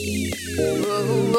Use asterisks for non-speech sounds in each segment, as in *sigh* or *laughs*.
Salut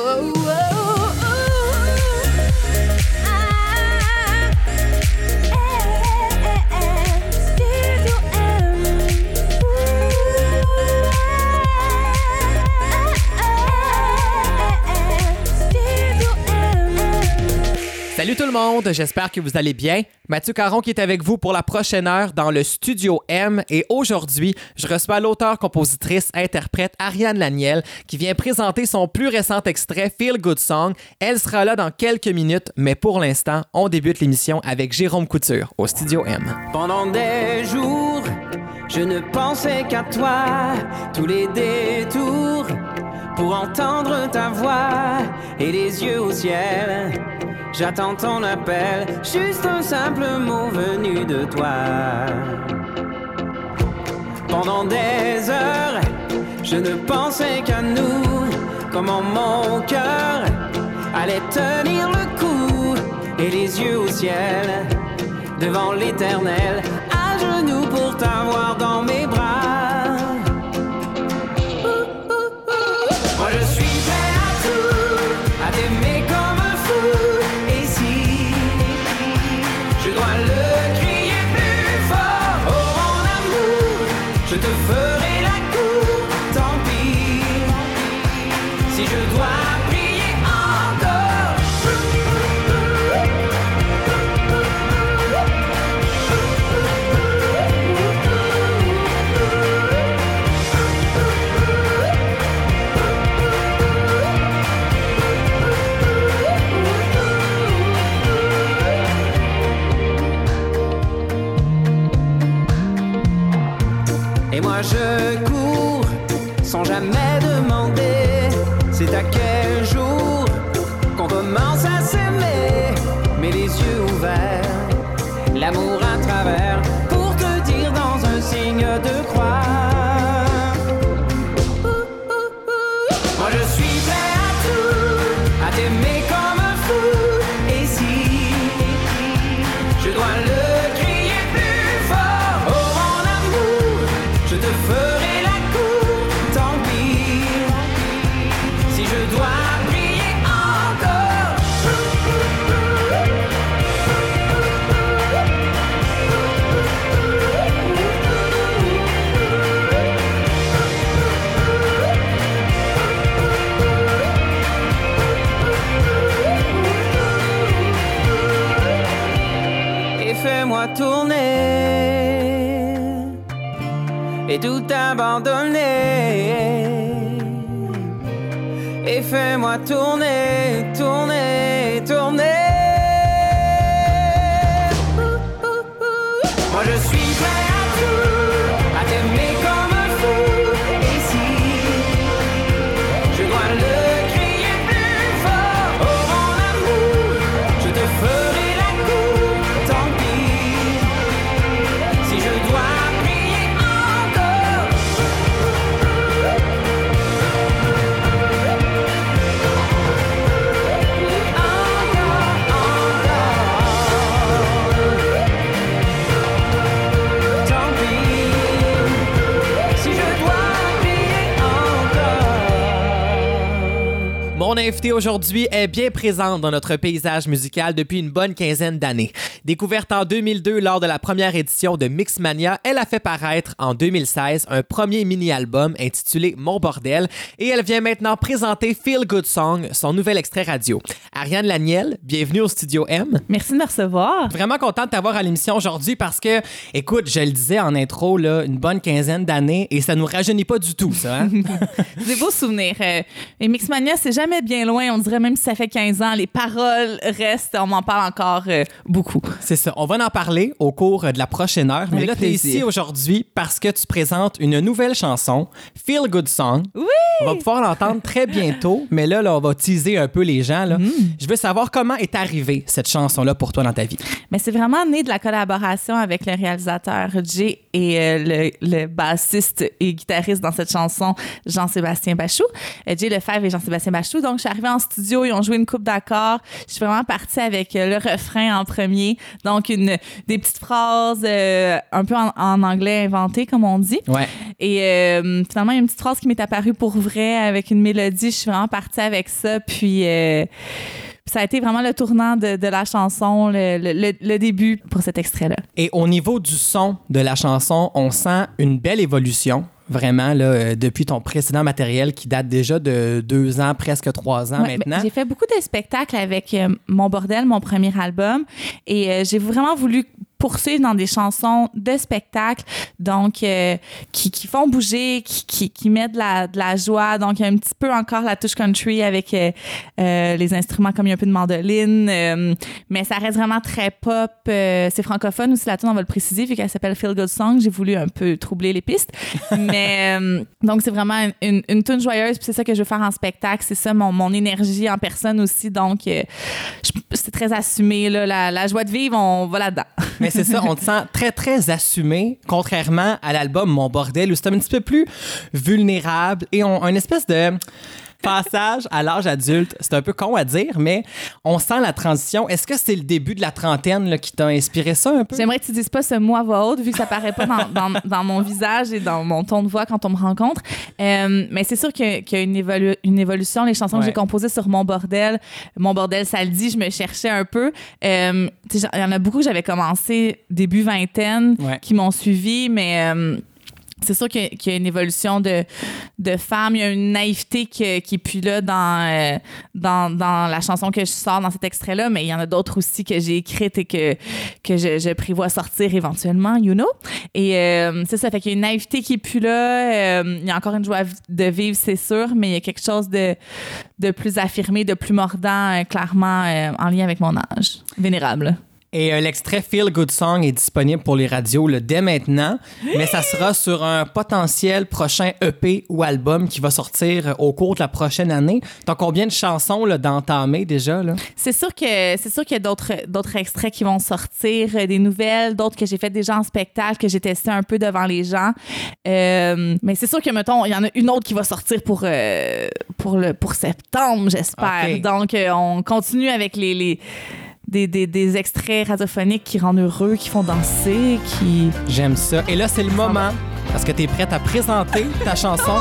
monde, j'espère que vous allez bien. Mathieu Caron qui est avec vous pour la prochaine heure dans le Studio M et aujourd'hui, je reçois l'auteur, compositrice, interprète Ariane Laniel qui vient présenter son plus récent extrait Feel Good Song. Elle sera là dans quelques minutes, mais pour l'instant, on débute l'émission avec Jérôme Couture au Studio M. Pendant des jours, je ne pensais qu'à toi, tous les détours pour entendre ta voix et les yeux au ciel. J'attends ton appel, juste un simple mot venu de toi. Pendant des heures, je ne pensais qu'à nous, comment mon cœur allait tenir le coup et les yeux au ciel, devant l'éternel, à genoux pour t'avoir dans mes bras. Tout abandonner et fais-moi tourner, encore. Mon invité aujourd'hui est bien présente dans notre paysage musical depuis une bonne quinzaine d'années. Découverte en 2002 lors de la première édition de Mixmania, elle a fait paraître en 2016 un premier mini-album intitulé Mon Bordel et elle vient maintenant présenter Feel Good Song, son nouvel extrait radio. Ariane Laniel, bienvenue au Studio M. Merci de me recevoir. Vraiment content de t'avoir à l'émission aujourd'hui parce que, écoute, je le disais en intro, là, une bonne quinzaine d'années et ça nous rajeunit pas du tout, ça. hein? *laughs* Des beaux souvenirs. Euh, et Mixmania, c'est jamais bien loin. On dirait même si ça fait 15 ans, les paroles restent. On m'en parle encore euh, beaucoup. C'est ça. On va en parler au cours de la prochaine heure. Mais Avec là, tu es ici aujourd'hui parce que tu présentes une nouvelle chanson, Feel Good Song. Oui! On va pouvoir l'entendre très bientôt. Mais là, là, on va teaser un peu les gens. Là. Mm. Je veux savoir comment est arrivée cette chanson-là pour toi dans ta vie. Mais c'est vraiment né de la collaboration avec le réalisateur Jay et euh, le, le bassiste et guitariste dans cette chanson, Jean-Sébastien Bachou. Euh, Jay Lefebvre et Jean-Sébastien Bachou. Donc, je suis arrivée en studio, ils ont joué une coupe d'accords. Je suis vraiment partie avec euh, le refrain en premier. Donc, une, des petites phrases euh, un peu en, en anglais inventées, comme on dit. Ouais. Et euh, finalement, il y a une petite phrase qui m'est apparue pour vrai avec une mélodie. Je suis vraiment partie avec ça. Puis. euh, ça a été vraiment le tournant de, de la chanson, le, le- le- le début pour cet extrait-là. Et au niveau du son de la chanson, on sent une belle évolution. Vraiment, là, euh, depuis ton précédent matériel qui date déjà de deux ans, presque trois ans Ouais, ben, maintenant. J'ai fait beaucoup de spectacles avec euh, Mon Bordel, mon premier album, et euh, j'ai vraiment voulu poursuivre dans des chansons de spectacle, donc euh, qui, qui font bouger, qui, qui, qui mettent de la, de la joie. Donc, il y a un petit peu encore la touche country avec euh, euh, les instruments comme il y a un peu de mandoline, mais ça reste vraiment très pop. c'est francophone aussi, la tune on va le préciser, vu qu'elle s'appelle Feel Good Song. J'ai voulu un peu troubler les pistes. *laughs* mais donc, c'est vraiment une, une, une tune joyeuse, puis c'est ça que je veux faire en spectacle. C'est ça mon, mon énergie en personne aussi. Donc, c'est très assumé. Là, la, la joie de vivre, on va là-dedans. C'est ça, on te sent très, très assumé, contrairement à l'album Mon Bordel, où c'est un petit peu plus vulnérable et on un espèce de passage à l'âge adulte. C'est un peu con à dire, mais on sent la transition. Est-ce que c'est le début de la trentaine là, qui t'a inspiré ça un peu? J'aimerais que tu dises pas ce mot à voix haute, vu que ça paraît pas dans, dans, dans mon visage et dans mon ton de voix quand on me rencontre. Euh, mais c'est sûr qu'il y a- qu'il y a une, évolu- une évolution. Les chansons que j'ai composées sur Mon Bordel, Mon Bordel, ça le dit, je me cherchais un peu. Euh, il y en a beaucoup que j'avais commencé début vingtaine, Ouais. qui m'ont suivi, mais... euh, c'est sûr qu'il y, a- une évolution de, de femme. Il y a une naïveté qui, qui est plus là dans, euh, dans, dans la chanson que je sors dans cet extrait-là, mais il y en a d'autres aussi que j'ai écrites et que, que je, prévois sortir éventuellement, you know? Et euh, c'est ça, fait qu'il y a une naïveté qui est plus là. Euh, il y a encore une joie de vivre, c'est sûr, mais il y a quelque chose de, de plus affirmé, de plus mordant, clairement en lien avec mon âge. Vénérable. Et euh, l'extrait Feel Good Song est disponible pour les radios là, dès maintenant, mais ça sera sur un potentiel prochain EP ou album qui va sortir au cours de la prochaine année. T'as combien de chansons d'entamer déjà? C'est sûr que c'est sûr qu'il y a d'autres extraits qui vont sortir, euh, des nouvelles, d'autres que j'ai fait déjà en spectacle, que j'ai testé un peu devant les gens. Euh, mais c'est sûr que mettons, il y en a une autre qui va sortir pour euh, pour le pour septembre, j'espère. Donc on continue avec les, les des, des, des extraits radiophoniques qui rendent heureux, qui font danser, qui J'aime ça. Et là, c'est le moment, parce que t'es prête à présenter ta *laughs* chanson.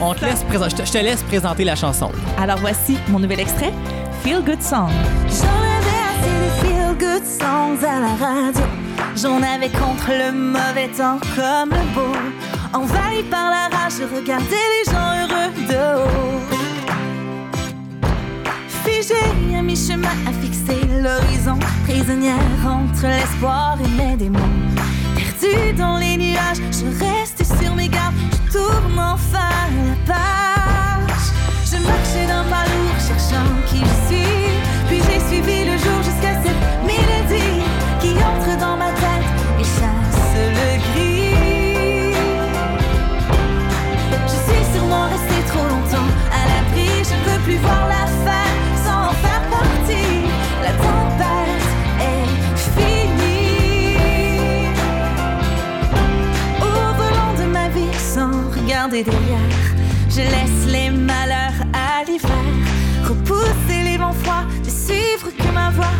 On te laisse présenter. Je te, laisse présenter la chanson. Alors voici mon nouvel extrait, Feel Good Song. J'en avais assez des feel-good songs à la radio. J'en avais contre le mauvais temps comme le beau. Envahi par la rage, je regardais les gens heureux de haut. Figée à mi-chemin à fixer l'horizon. Prisonnière entre l'espoir et mes démons. Perdue dans les nuages, je reste sur mes gardes. Je tourne enfin la page. Je marchais d'un pas derrière, je laisse les malheurs à l'hiver. Repousser les vents froids, ne suivre que ma voix.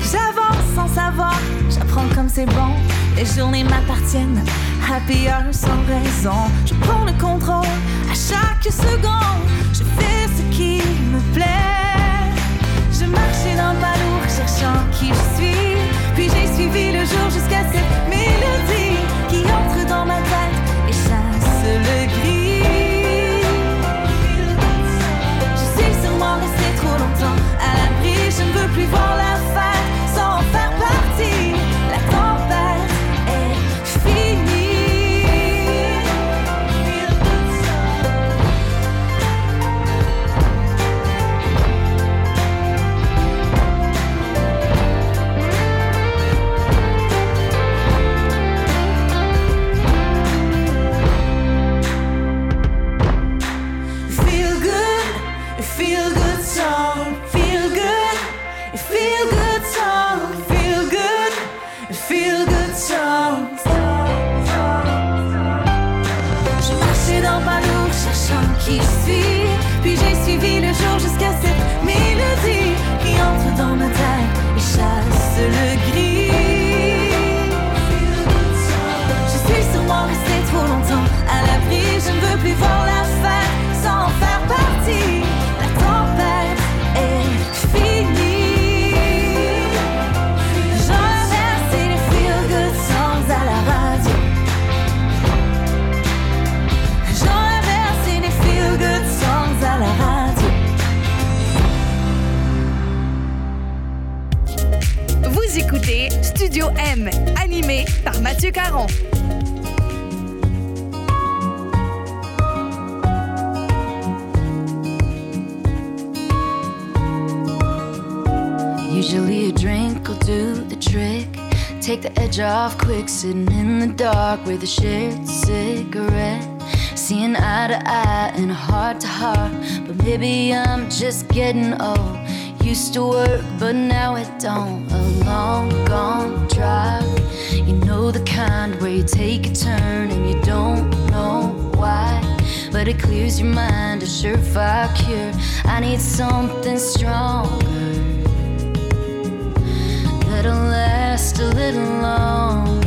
J'avance sans savoir, j'apprends comme c'est bon. Les journées m'appartiennent, happy hour sans raison. Je prends le contrôle à chaque seconde. Je fais ce qui me plaît. Je marchais d'un pas lourd, cherchant qui je suis. Puis j'ai suivi le jour jusqu'à cette mélodie qui entre dans ma tête et chasse le gris. Je suis sûrement restée trop longtemps à l'abri. Je ne veux plus voir la fin sans en edge off quick, sitting in the dark with a shared cigarette. Seeing eye to eye and heart to heart. But maybe I'm just getting old. Used to work, but now it don't. A long gone drive. You know the kind where you take a turn and you don't know why. But it clears your mind, a surefire cure. I need something stronger last a little longer.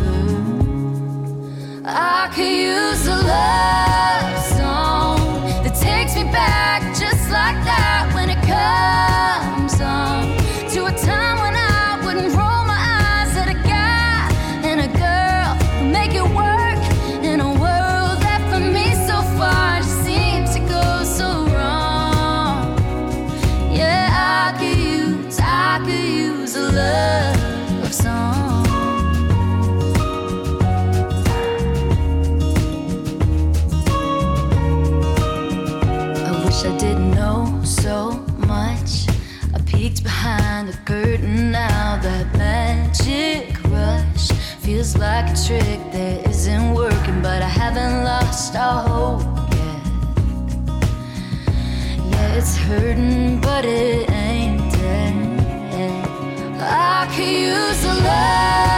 I could use a love song that takes me back just like that when it comes on to a time hurting, but it ain't dead. I could use a love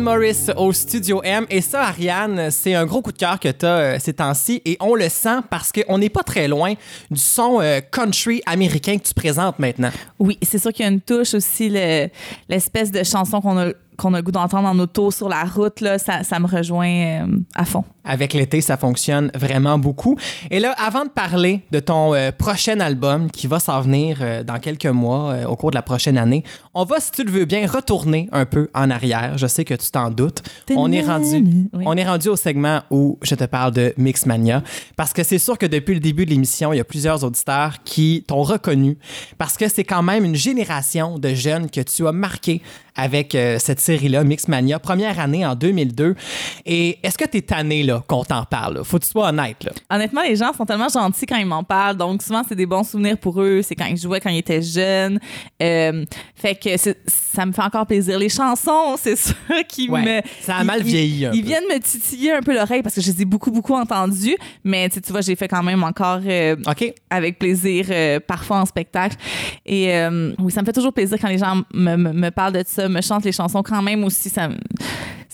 Morris au Studio M. Et ça, Ariane, c'est un gros coup de cœur que tu as ces temps-ci. Et on le sent parce qu'on n'est pas très loin du son euh, country américain que tu présentes maintenant. Oui, c'est sûr qu'il y a une touche aussi, le- l'espèce de chanson qu'on a, qu'on a le goût d'entendre en auto sur la route, là, ça, ça me rejoint euh, à fond. Avec l'été, ça fonctionne vraiment beaucoup. Et là, avant de parler de ton euh, prochain album qui va s'en venir euh, dans quelques mois au cours de la prochaine année, on va, si tu le veux bien, retourner un peu en arrière. Je sais que tu t'en doutes. On est rendu, Oui. on est rendu au segment où je te parle de Mixmania parce que c'est sûr que depuis le début de l'émission, il y a plusieurs auditeurs qui t'ont reconnu parce que c'est quand même une génération de jeunes que tu as marqué avec euh, cette série-là, Mixmania, première année en 2002. Et est-ce que tu es tanné là, qu'on t'en parle? là? Faut que tu sois honnête. Là. Honnêtement, les gens sont tellement gentils quand ils m'en parlent. Donc, souvent, c'est des bons souvenirs pour eux. C'est quand ils jouaient quand ils étaient jeunes. Euh, fait que ça me fait encore plaisir. Les chansons, *laughs* c'est ça qui Ouais, me. ça a mal vieilli Ils, viennent me titiller un peu l'oreille parce que je les ai beaucoup, beaucoup entendus. Mais tu vois, j'ai fait quand même encore euh, OK? avec plaisir, euh, parfois en spectacle. Et oui, ça me fait toujours plaisir quand les gens me, me, me parlent de ça, me chantent les chansons quand même aussi. Ça,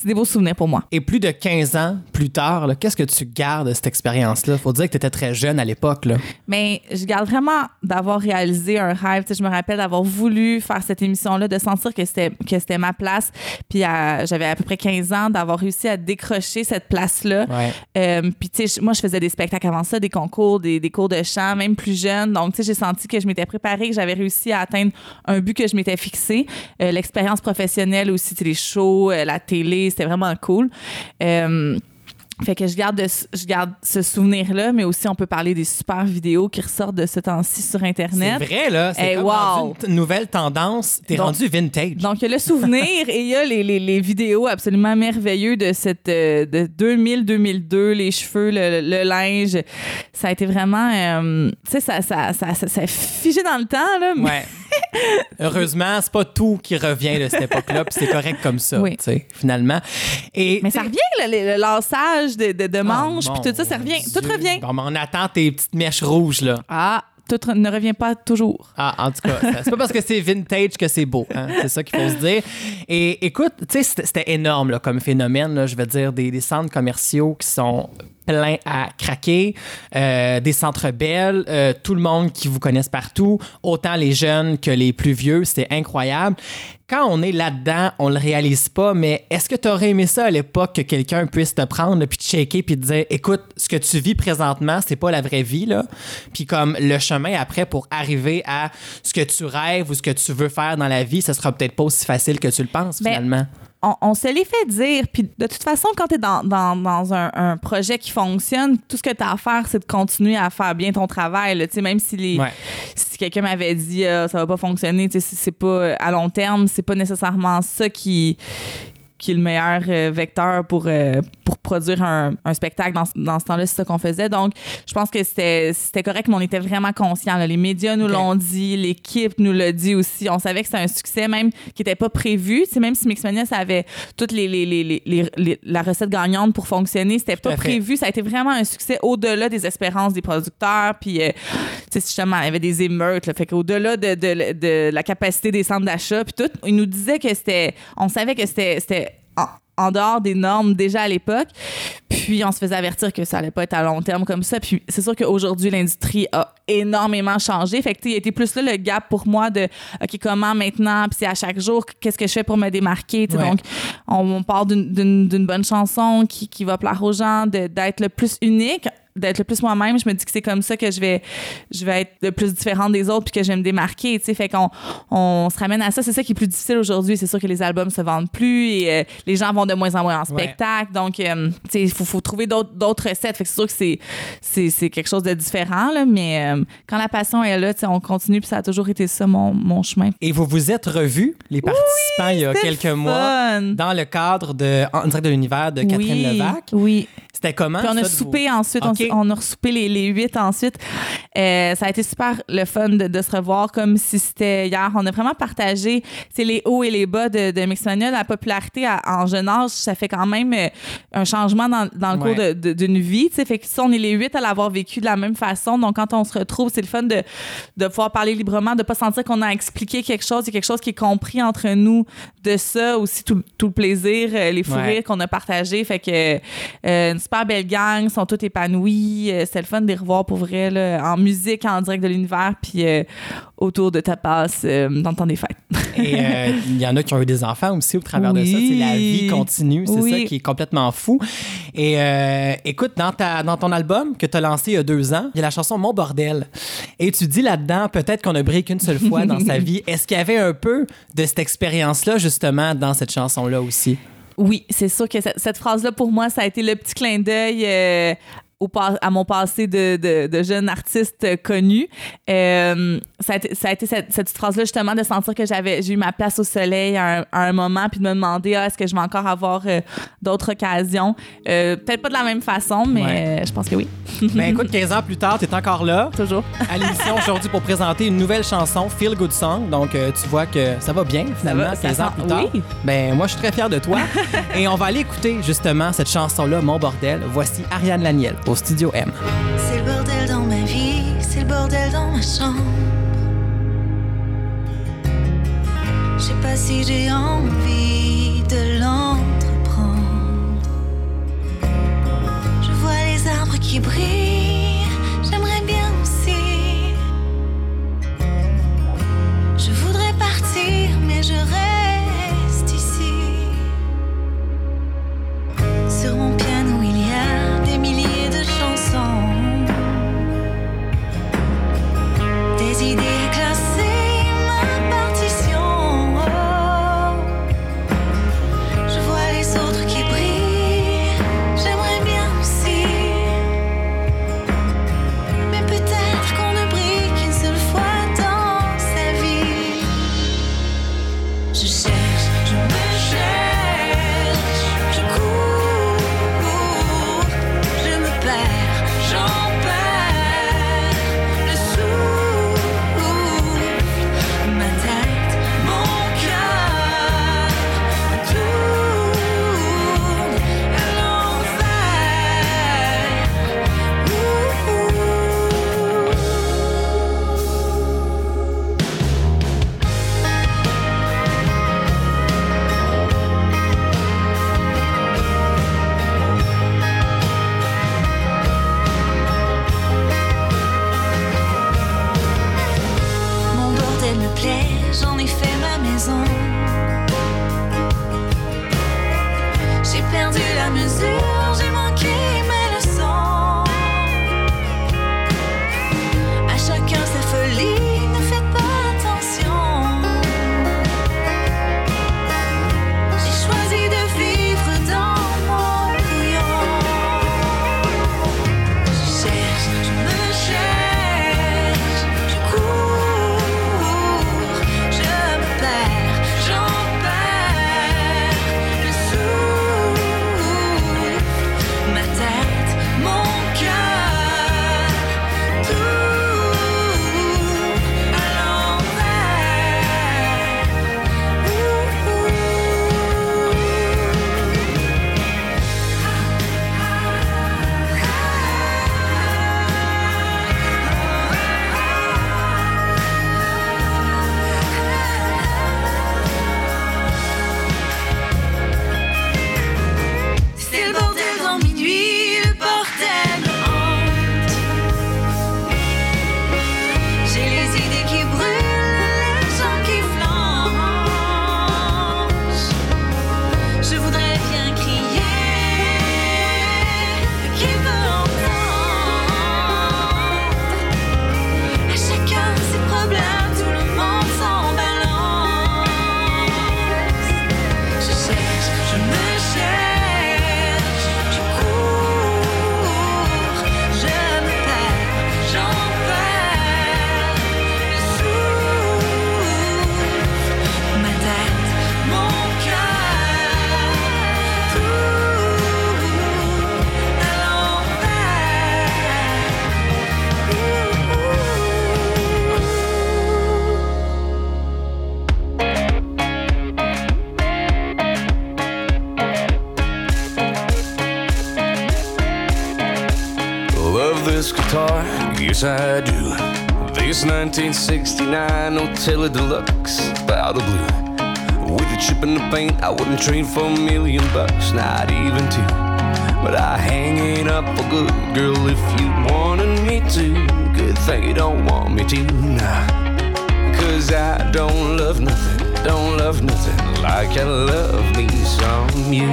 c'est des beaux souvenirs pour moi. Et plus de 15 ans plus tard, qu'est-ce que tu gardes de cette expérience-là? Faut dire que tu étais très jeune à l'époque. Mais je garde vraiment d'avoir réalisé un rêve. Je me rappelle d'avoir voulu faire cette émission-là, de sentir que c'était ma place. Puis à- j'avais à peu près 15 ans, d'avoir réussi à décrocher cette place-là. Ouais. Euh, puis tu sais, je- moi, je faisais des spectacles avant ça, des concours, des, des cours de chant, même plus jeune. Donc, tu sais, j'ai senti que je m'étais préparée, que j'avais réussi à atteindre un but que je m'étais fixé. Euh, L'expérience professionnelle aussi, les shows, euh, la télé, c'était vraiment cool. Euh, Fait que je garde, de- je garde ce souvenir-là, mais aussi on peut parler des super vidéos qui ressortent de ce temps-ci sur C'est Internet. vrai, là. C'est Hey, comme wow. une nouvelle tendance. T'es rendu vintage. Donc, il y a le souvenir *laughs* et il y a les, les, les vidéos absolument merveilleuses de cette euh, de 2000-2002, les cheveux, le, le linge. Ça a été vraiment, euh, tu sais, ça, ça, ça, ça, ça a figé dans le temps, là. mais- Ouais. *laughs* Heureusement, c'est pas tout qui revient de cette époque-là, puis c'est correct comme ça, Oui. finalement. Et, Mais ça revient, le, le, lassage de, de, de manches, Oh, puis tout ça, ça revient. Dieu. Tout revient. Bon, on attend tes petites mèches rouges, là. Ah, tout ne revient pas toujours. Ah, en tout cas, c'est pas parce que c'est vintage que c'est beau. hein. C'est ça qu'il faut se dire. Et écoute, tu sais, c'était c'était énorme là, comme phénomène. là. je veux dire, des, des centres commerciaux qui sont pleins à craquer, euh, des centres belles, euh, tout le monde qui vous connaisse partout, autant les jeunes que les plus vieux, c'était incroyable. Quand on est là-dedans, on le réalise pas, mais est-ce que tu aurais aimé ça à l'époque que quelqu'un puisse te prendre, puis te shaker, puis te dire, écoute, ce que tu vis présentement, c'est pas la vraie vie, là. Puis comme le chemin après pour arriver à ce que tu rêves ou ce que tu veux faire dans la vie, ça sera peut-être pas aussi facile que tu le penses, Ben, finalement. On, on se les fait dire. Puis de toute façon, quand tu es dans, dans, dans un, un projet qui fonctionne, tout ce que tu as à faire, c'est de continuer à faire bien ton travail. là. Même si, les, Ouais. si quelqu'un m'avait dit Ah, ça va pas fonctionner, c'est c'est pas à long terme, c'est pas nécessairement ça qui qui est le meilleur euh, vecteur pour, euh, pour produire un, un spectacle dans, dans ce temps-là, c'est ça qu'on faisait. Donc, je pense que c'était correct, mais on était vraiment conscients. là. Les médias nous l'ont dit, l'équipe nous l'a dit aussi. On savait que c'était un succès même qui n'était pas prévu. Même si Mixmania, ça avait toute les, les, les, les- la recette gagnante pour fonctionner, c'était pas prévu. Ça a été vraiment un succès au-delà des espérances des producteurs. Puis, euh, tu sais, justement, il y avait des émeutes. Là, fait qu'au-delà de, de, de la capacité des centres d'achat, puis tout, ils nous disaient que c'était. On savait que c'était. En, dehors des normes déjà à l'époque. Puis on se faisait avertir que ça allait pas être à long terme comme ça. Puis c'est sûr qu'aujourd'hui, l'industrie a énormément changé. Fait que, tu sais, il était plus là le gap pour moi de, OK, comment maintenant? Puis c'est à chaque jour, qu'est-ce que je fais pour me démarquer? Ouais. Donc, on, on part d'une- bonne chanson qui, qui va plaire aux gens, de- d'être le plus unique d'être le plus moi-même, je me dis que c'est comme ça que je vais je vais être le plus différente des autres puis que je vais me démarquer, tu sais, fait qu'on on se ramène à ça, c'est ça qui est plus difficile aujourd'hui, c'est sûr que les albums se vendent plus et euh, les gens vont de moins en moins en Ouais. spectacle, donc euh, tu sais, il faut, faut trouver d'autres recettes, fait que c'est sûr que c'est quelque chose de différent là, mais euh, quand la passion est là, tu sais, on continue puis ça a toujours été ça mon, mon chemin. Et vous vous êtes revus, les participants, il y a quelques mois, dans le cadre de En direct de l'univers de Catherine oui, Levac. Oui. C'était comment? Puis on ça, a vous- soupé ensuite, on- On, a resoupé les, les huit ensuite. Euh, ça a été super le fun de, de se revoir comme si c'était hier. On a vraiment partagé les hauts et les bas de, de Mixmania. La popularité à- en jeune âge, ça fait quand même euh, un changement dans, dans le Ouais. cours d'une vie. tu sais. Fait que ça, on est les huit à l'avoir vécu de la même façon. Donc quand on se retrouve, c'est le fun de, de pouvoir parler librement, de pas sentir qu'on a expliqué quelque chose. Il y a quelque chose qui est compris entre nous de ça. Aussi tout, tout le plaisir, euh, les fous Ouais. rires qu'on a partagé. Fait que euh, une super belle gang, sont tous épanouis. Euh, C'était le fun de les revoir pour vrai là, en musique, en direct de l'univers, puis euh, autour de tapas euh, dans le temps des fêtes. Et euh, *laughs* il y en a qui ont eu des enfants aussi au travers de ça. C'est la vie continue, c'est Oui. ça qui est complètement fou. Et écoute, dans, ta, dans ton album que tu as lancé il y a deux ans, il y a la chanson Mon bordel. Et tu dis là-dedans, peut-être qu'on a brillé qu'une seule fois dans sa *laughs* vie. Est-ce qu'il y avait un peu de cette expérience-là, justement, dans cette chanson-là aussi? Oui, c'est sûr que cette, cette phrase-là, pour moi, ça a été le petit clin d'œil. euh, au à mon passé de, de, de jeune artiste connu. Euh, ça a été, ça a été cette, cette phrase-là, justement, de sentir que j'avais j'ai eu ma place au soleil à un, à un moment, puis de me demander ah, est-ce que je vais encore avoir euh, d'autres occasions? Euh, Peut-être pas de la même façon, mais Ouais. euh, je pense que oui, *laughs* Ben écoute, 15 ans plus tard, tu es encore là toujours. à l'émission aujourd'hui pour présenter une nouvelle chanson, Feel Good Song. Donc, tu vois que ça va bien, finalement, va, ça 15 ans plus tard. oui. Ben, moi, je suis très fier de toi. *laughs* Et on va aller écouter, justement, cette chanson-là, Mon bordel. Voici Ariane Laniel Studio M. C'est le bordel dans ma vie, c'est le bordel dans ma chambre. Je sais pas si j'ai envie de l'entreprendre. Je vois les arbres qui brillent, j'aimerais bien aussi. Je voudrais partir, mais je reste ici. Sur mon idées 1969 Nutella Deluxe, powder blue. With a chip in the paint, I wouldn't trade for a million bucks, not even two. But I hang it up for good, girl, if you wanted me to. Good thing you don't want me to, nah. Cause I don't love nothing, don't love nothing like I love me some you.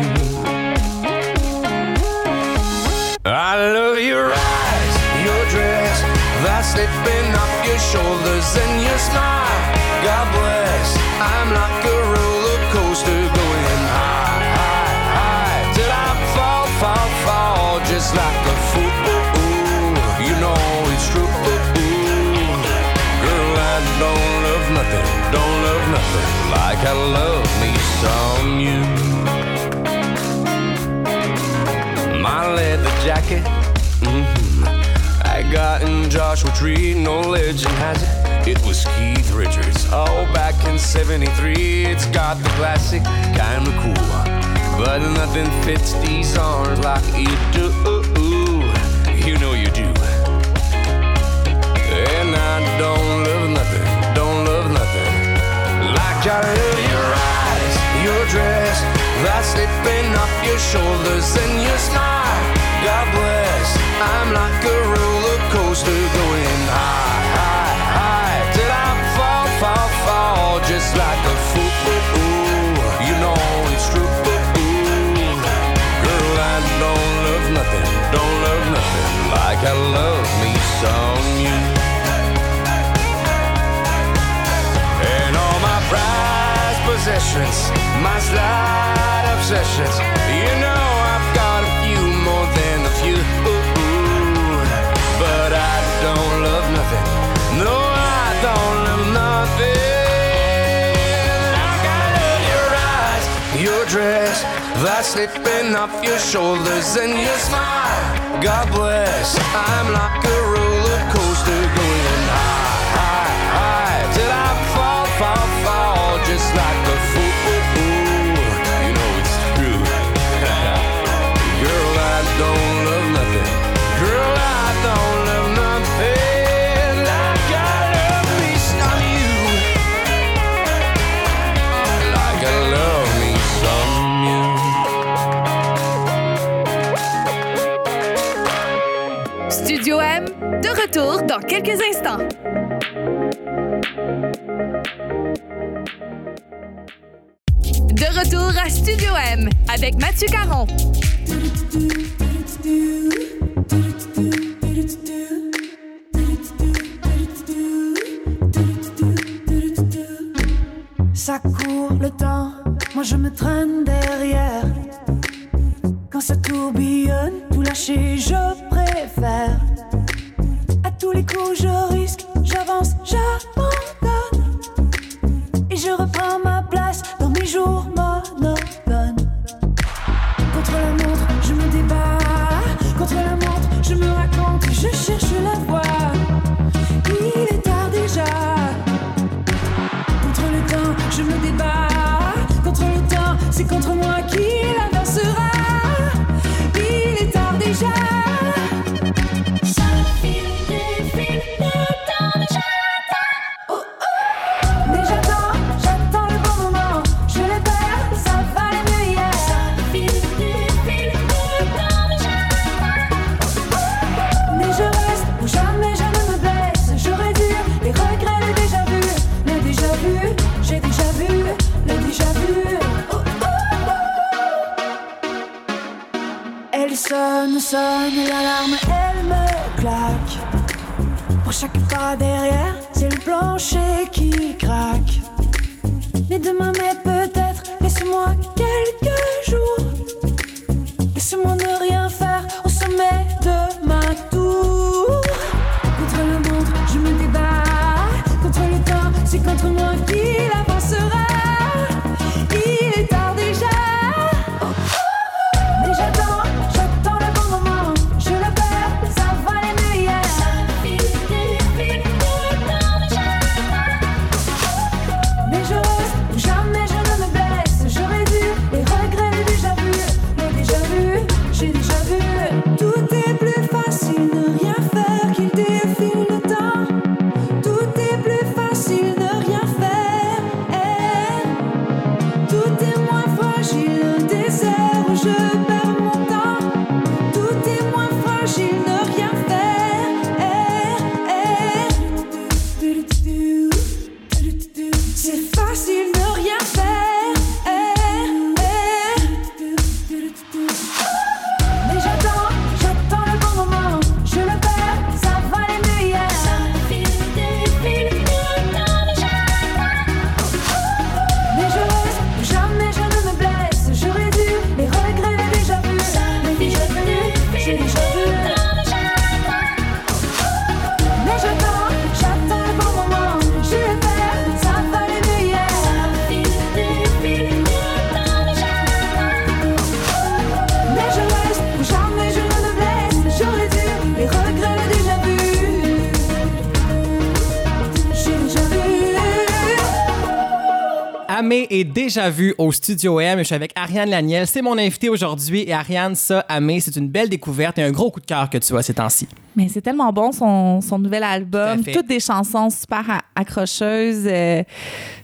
I love your eyes, your dress, that slipping off your shoulders and your smile. God bless, I'm like a roller coaster going high, high, high till I fall, fall, fall, just like a fool. You know it's true. Girl, I don't love nothing, don't love nothing like I love me some you my leather jacket. hmm I got in Joshua Tree, no legend has it. It was Keith Richards, oh, back in 73. It's got the classic, kinda cool. But nothing fits these arms like it do. You know you do. And I don't love nothing, don't love nothing like I love your eyes, your dress, that slipping off your shoulders and your smile. God bless, I'm like a roller coaster going high, fall, fall, just like a fool. You know it's true. Girl, I don't love nothing, don't love nothing like I love me some you. And all my prized possessions, my slight obsessions. You know I've got a few more than a few. But I don't love nothing. dress, that's slipping off your shoulders, and your smile. God bless, I'm like a rose. retour dans quelques instants. De retour à Studio M avec Mathieu Caron. Ça court le temps, moi je me traîne Déjà vu au Studio M. Je suis avec Ariane Laniel. C'est mon invité aujourd'hui. Et Ariane, ça, Amé, c'est une belle découverte et un gros coup de cœur que tu as ces temps-ci. Mais c'est tellement bon, son, son nouvel album. Toutes des chansons super accrocheuses. Euh,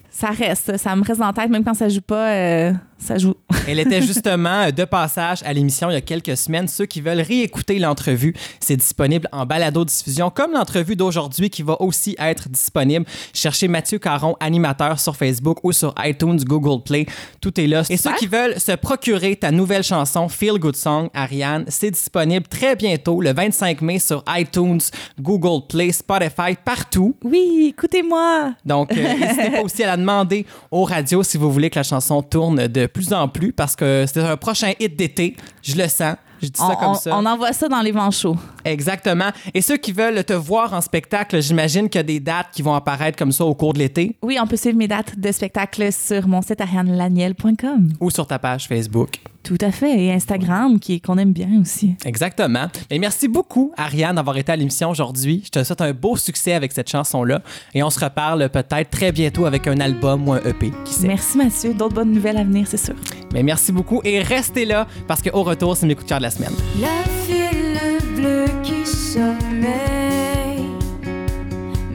ça reste. Ça me reste en tête, même quand ça joue pas. Euh, ça joue. *laughs* Elle était justement euh, de passage à l'émission il y a quelques semaines. Ceux qui veulent réécouter l'entrevue, c'est disponible en balado-diffusion, comme l'entrevue d'aujourd'hui qui va aussi être disponible. Cherchez Mathieu Caron, animateur sur Facebook ou sur iTunes, Google Play. Tout est là. Et ceux qui veulent se procurer ta nouvelle chanson, Feel Good Song, Ariane, c'est disponible très bientôt, le 25 mai, sur iTunes, Google Play, Spotify, partout. Oui, écoutez-moi. Donc, euh, n'hésitez pas aussi à la demander aux radios si vous voulez que la chanson tourne de plus en plus parce que c'est un prochain hit d'été. Je le sens. Je dis on, ça comme ça. On envoie ça dans les vents chauds. Exactement. Et ceux qui veulent te voir en spectacle, j'imagine qu'il y a des dates qui vont apparaître comme ça au cours de l'été. Oui, on peut suivre mes dates de spectacle sur mon site arianelaniel.com. Ou sur ta page Facebook. Tout à fait. Et Instagram, qui qu'on aime bien aussi. Exactement. Et merci beaucoup, Ariane, d'avoir été à l'émission aujourd'hui. Je te souhaite un beau succès avec cette chanson-là. Et on se reparle peut-être très bientôt avec un album ou un EP, qui sait. Merci Mathieu. D'autres bonnes nouvelles à venir, c'est sûr. Mais merci beaucoup et restez là parce qu'au retour, c'est mes coups de cœur de la semaine. La file bleue qui sommeille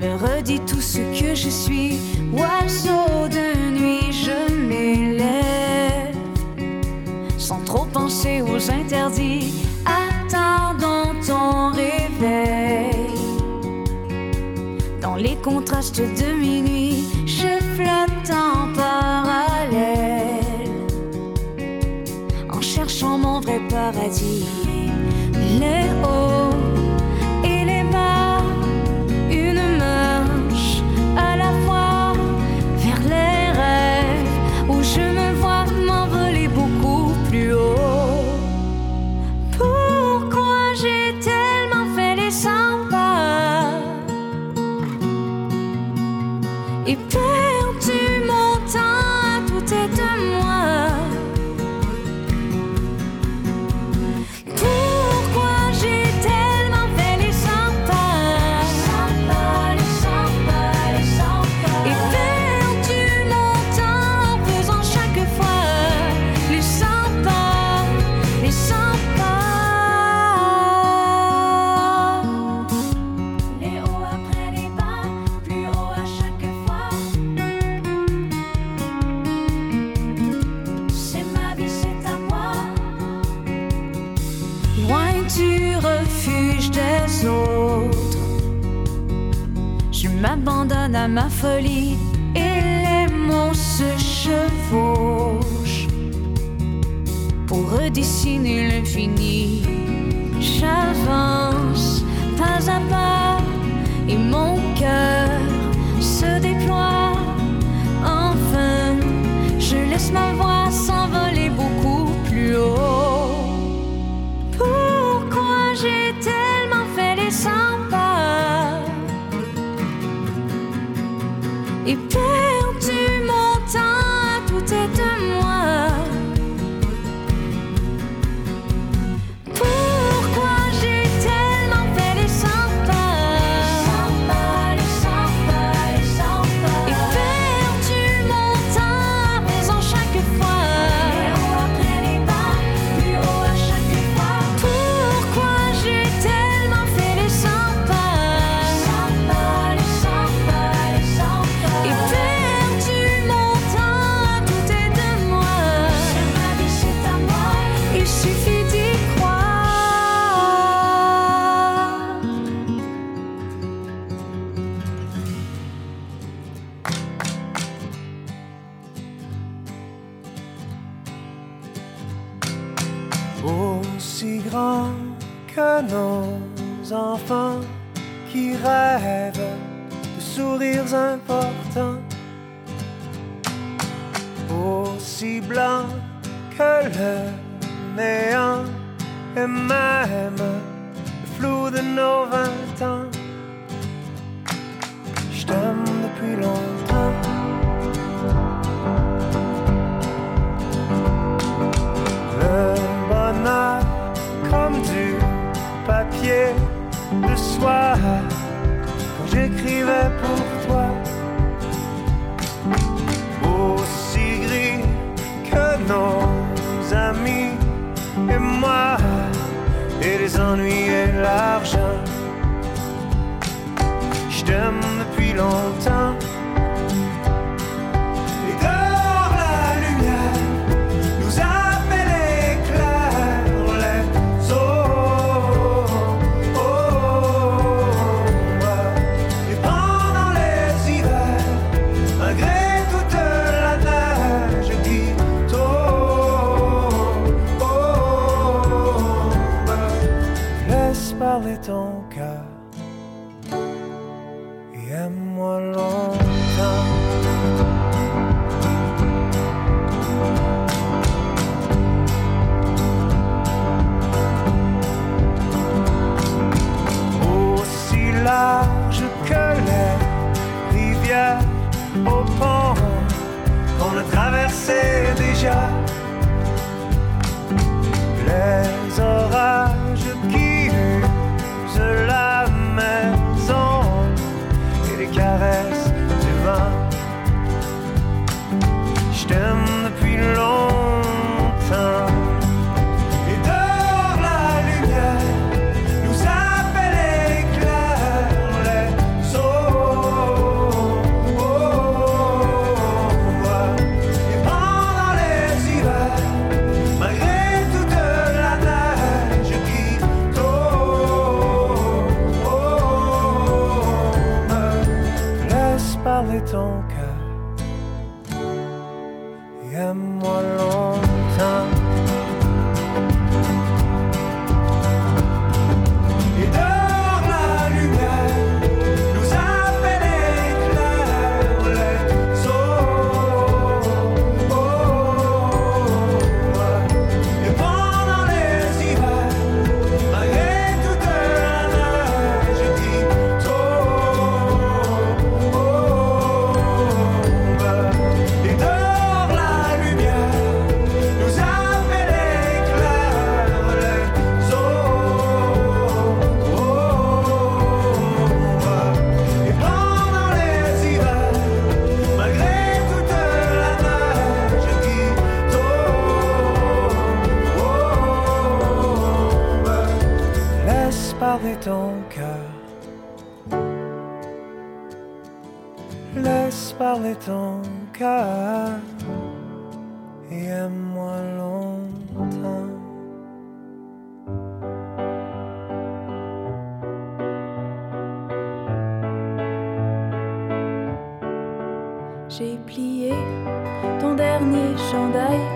me redit tout ce que je suis. Oiseau de nuit, je m'élève sans trop penser aux interdits. Attendons ton réveil. Dans les contrastes de minuit, je flotte en parallèle en cherchant mon vrai paradis. Les m'abandonne à ma folie et les mots se chevauchent pour redessiner l'infini. J'avance pas à pas et mon cœur se déploie. Enfin, je laisse ma voix s'envoler beaucoup plus haut. Sourires importants, aussi blanc que le néant et même le flou de nos vingt ans. Je t'aime depuis longtemps. J'écrivais pour toi. Aussi gris que nos amis et moi et les ennuis et l'argent. Je t'aime depuis longtemps. J'ai plié ton dernier chandail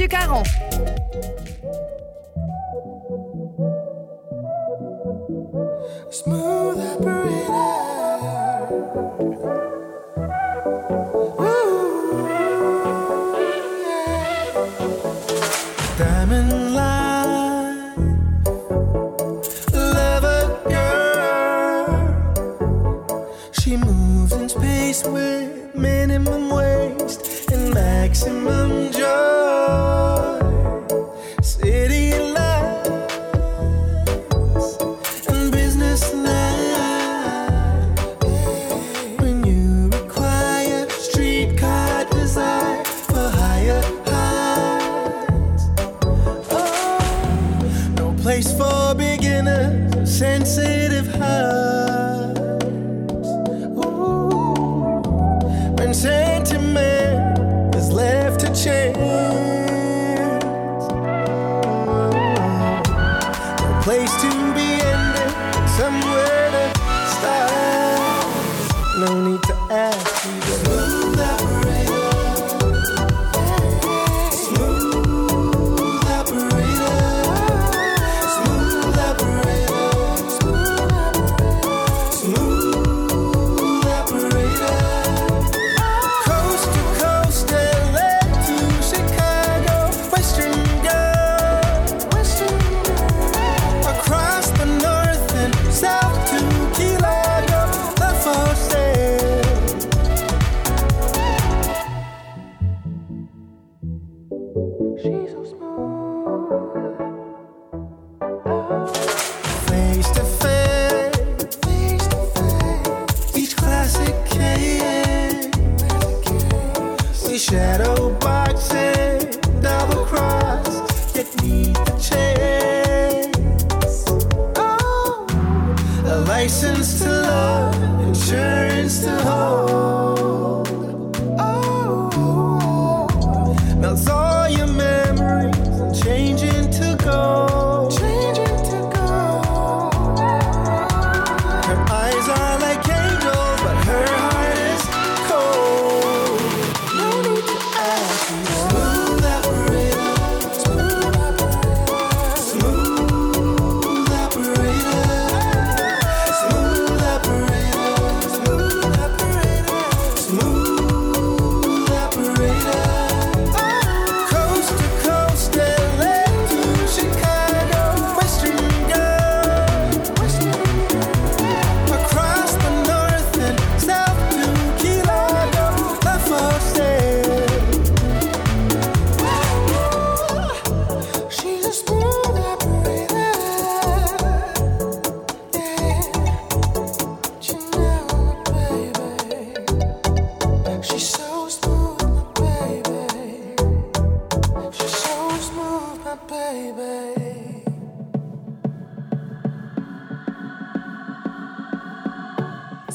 Mathieu Caron.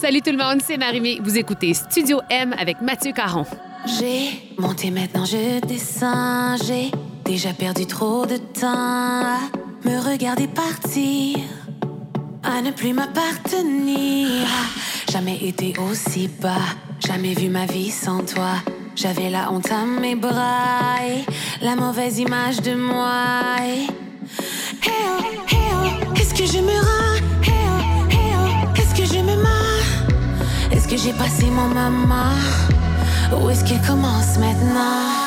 Salut tout le monde, c'est Marimé. Vous écoutez Studio M avec Mathieu Caron. J'ai monté maintenant, je descends. J'ai déjà perdu trop de temps me regarder partir, à ne plus m'appartenir. Ah, jamais été aussi bas, jamais vu ma vie sans toi. J'avais la honte à mes bras et la mauvaise image de moi. Hey oh, hey oh, qu'est-ce que je me rends? est-ce que j'ai passé mon maman Où est-ce qu'il commence maintenant?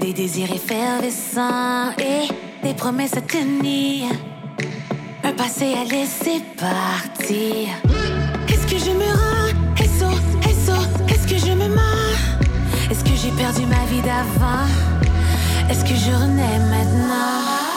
des désirs effervescents et des promesses à tenir. Un passé à laisser partir. Est-ce que je me rends? SO, SO, est-ce que je me marre Est-ce que j'ai perdu ma vie d'avant? Est-ce que je renais maintenant?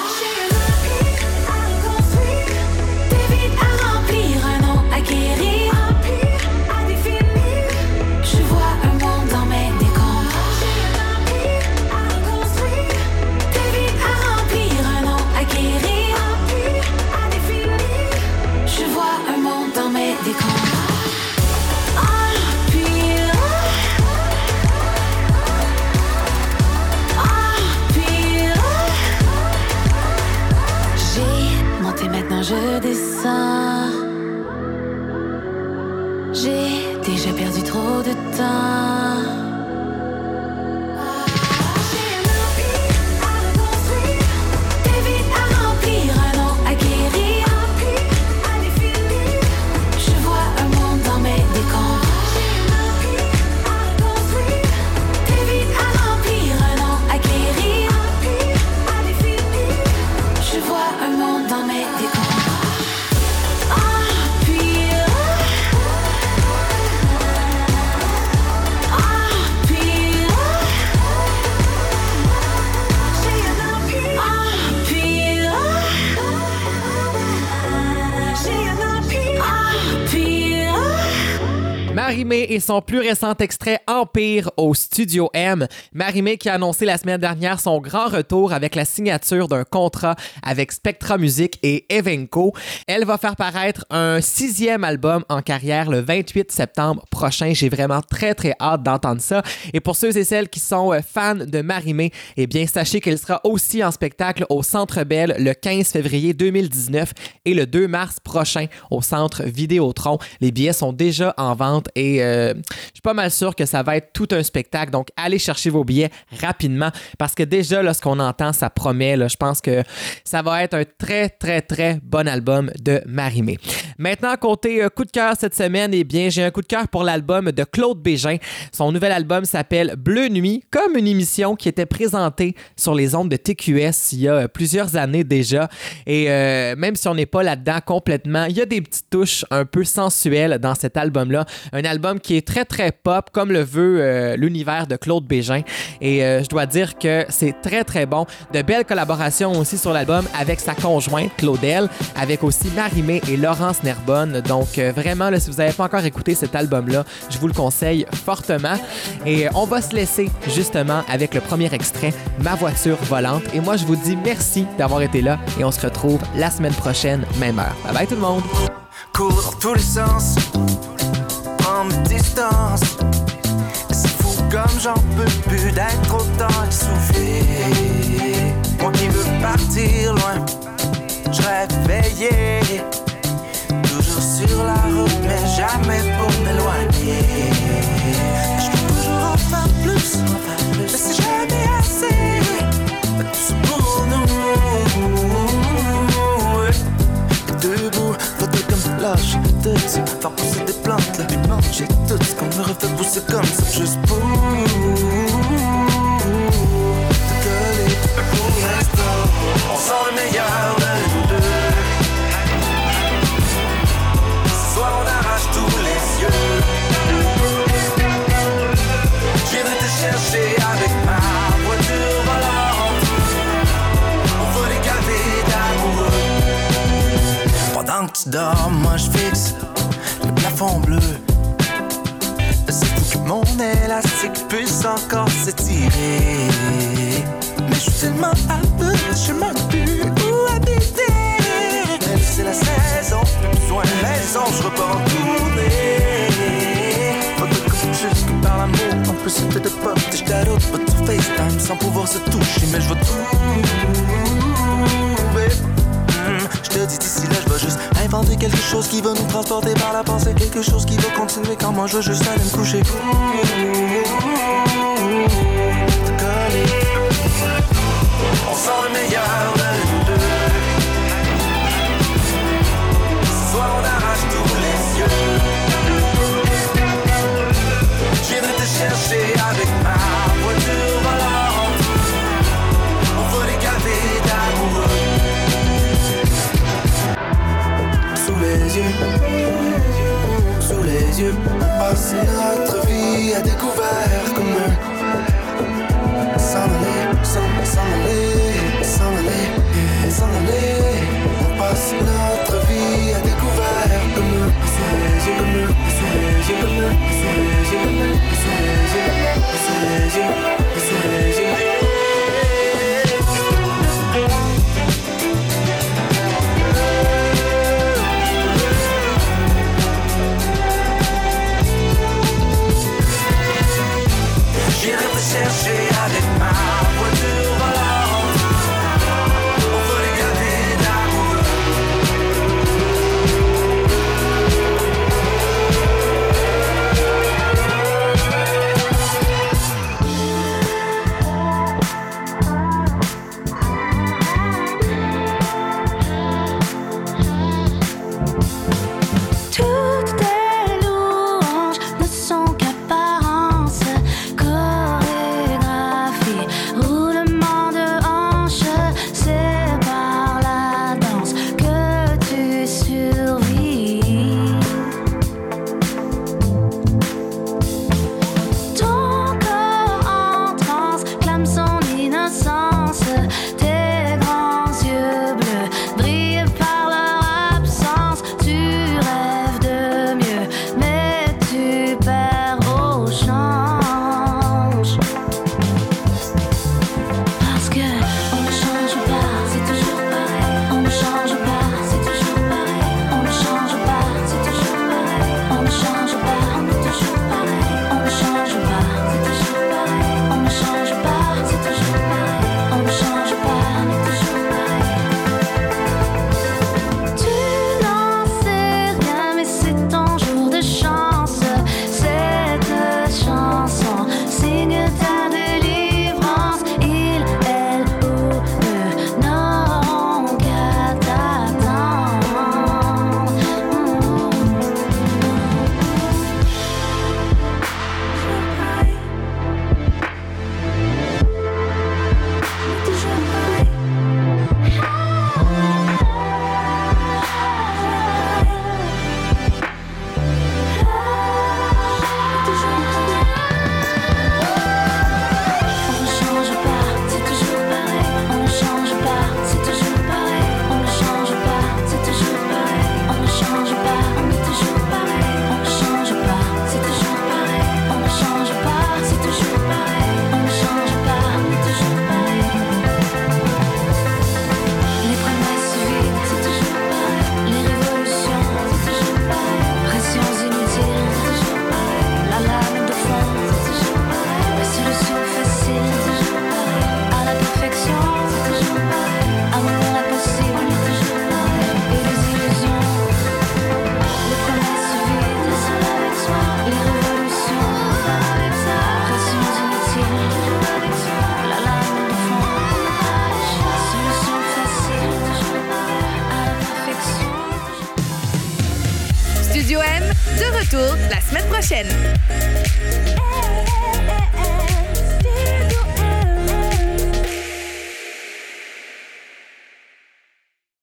Son plus récent extrait Empire au Studio M. Marimé qui a annoncé la semaine dernière son grand retour avec la signature d'un contrat avec Spectra Music et Evenco. Elle va faire paraître un sixième album en carrière le 28 septembre prochain. J'ai vraiment très très hâte d'entendre ça. Et pour ceux et celles qui sont euh, fans de Marimé, eh bien sachez qu'elle sera aussi en spectacle au Centre Bell le 15 février 2019 et le 2 mars prochain au Centre Vidéotron. Les billets sont déjà en vente et euh, je suis pas mal sûr que ça va être tout un spectacle. Donc allez chercher vos billets rapidement parce que déjà là, ce qu'on entend, ça promet. Je pense que ça va être un très très très bon album de Marimé. Maintenant, côté euh, coup de cœur cette semaine, eh bien, j'ai un coup de cœur pour l'album de Claude Bégin. Son nouvel album s'appelle Bleu Nuit, comme une émission qui était présentée sur les ondes de TQS il y a euh, plusieurs années déjà. Et euh, même si on n'est pas là-dedans complètement, il y a des petites touches un peu sensuelles dans cet album-là. Un album qui très très pop, comme le veut euh, l'univers de Claude Bégin. Et euh, je dois dire que c'est très très bon. De belles collaborations aussi sur l'album avec sa conjointe Claudel, avec aussi Marimé et Laurence Nerbonne. Donc euh, vraiment, si vous n'avez pas encore écouté cet album-là, je vous le conseille fortement. Et on va se laisser justement avec le premier extrait, Ma voiture volante. Et moi, je vous dis merci d'avoir été là et on se retrouve la semaine prochaine, même heure. Bye bye tout le monde! Distances. C'est fou comme j'en peux plus d'être autant essoufflé. Moi qui veux partir loin, je rêve veillé. Toujours sur la route, mais jamais pour m'éloigner. Je peux toujours en faire plus, mais c'est jamais assez. Pour nous. Debout, voter comme lâche ça, faire pousser des plantes, j'ai tout ce qu'on me refait pousser comme ça, juste pour te coller. Pour l'instant, on sent le meilleur de nous deux. Ce soir, on arrache tous les yeux. Je viendrai te chercher avec ma voiture volante. On va les gaver d'amoureux. Pendant que tu dors, moi je fixe le plafond bleu. Élastique puisse encore s'étirer. Mais je suis tellement à bout, je sais même plus où habiter. C'est la saison, plus besoin de maison, je repars en tournée. Pas de coupe que par l'amour, en plus c'était de pop, j'étais à l'autre, pas FaceTime sans pouvoir se toucher, mais je vais trouver. Hmm, Je te dis d'ici là, je vais juste inventer quelque chose qui va nous transporter par la pensée, quelque chose qui va continuer quand moi je veux juste aller me coucher. Yeux, notre vie à découvert comme eux. S'en aller, s'en aller, s'en aller, s'en aller. On passe notre vie à découvert comme eux. Comme eux, comme eux, les yeux, comme eux,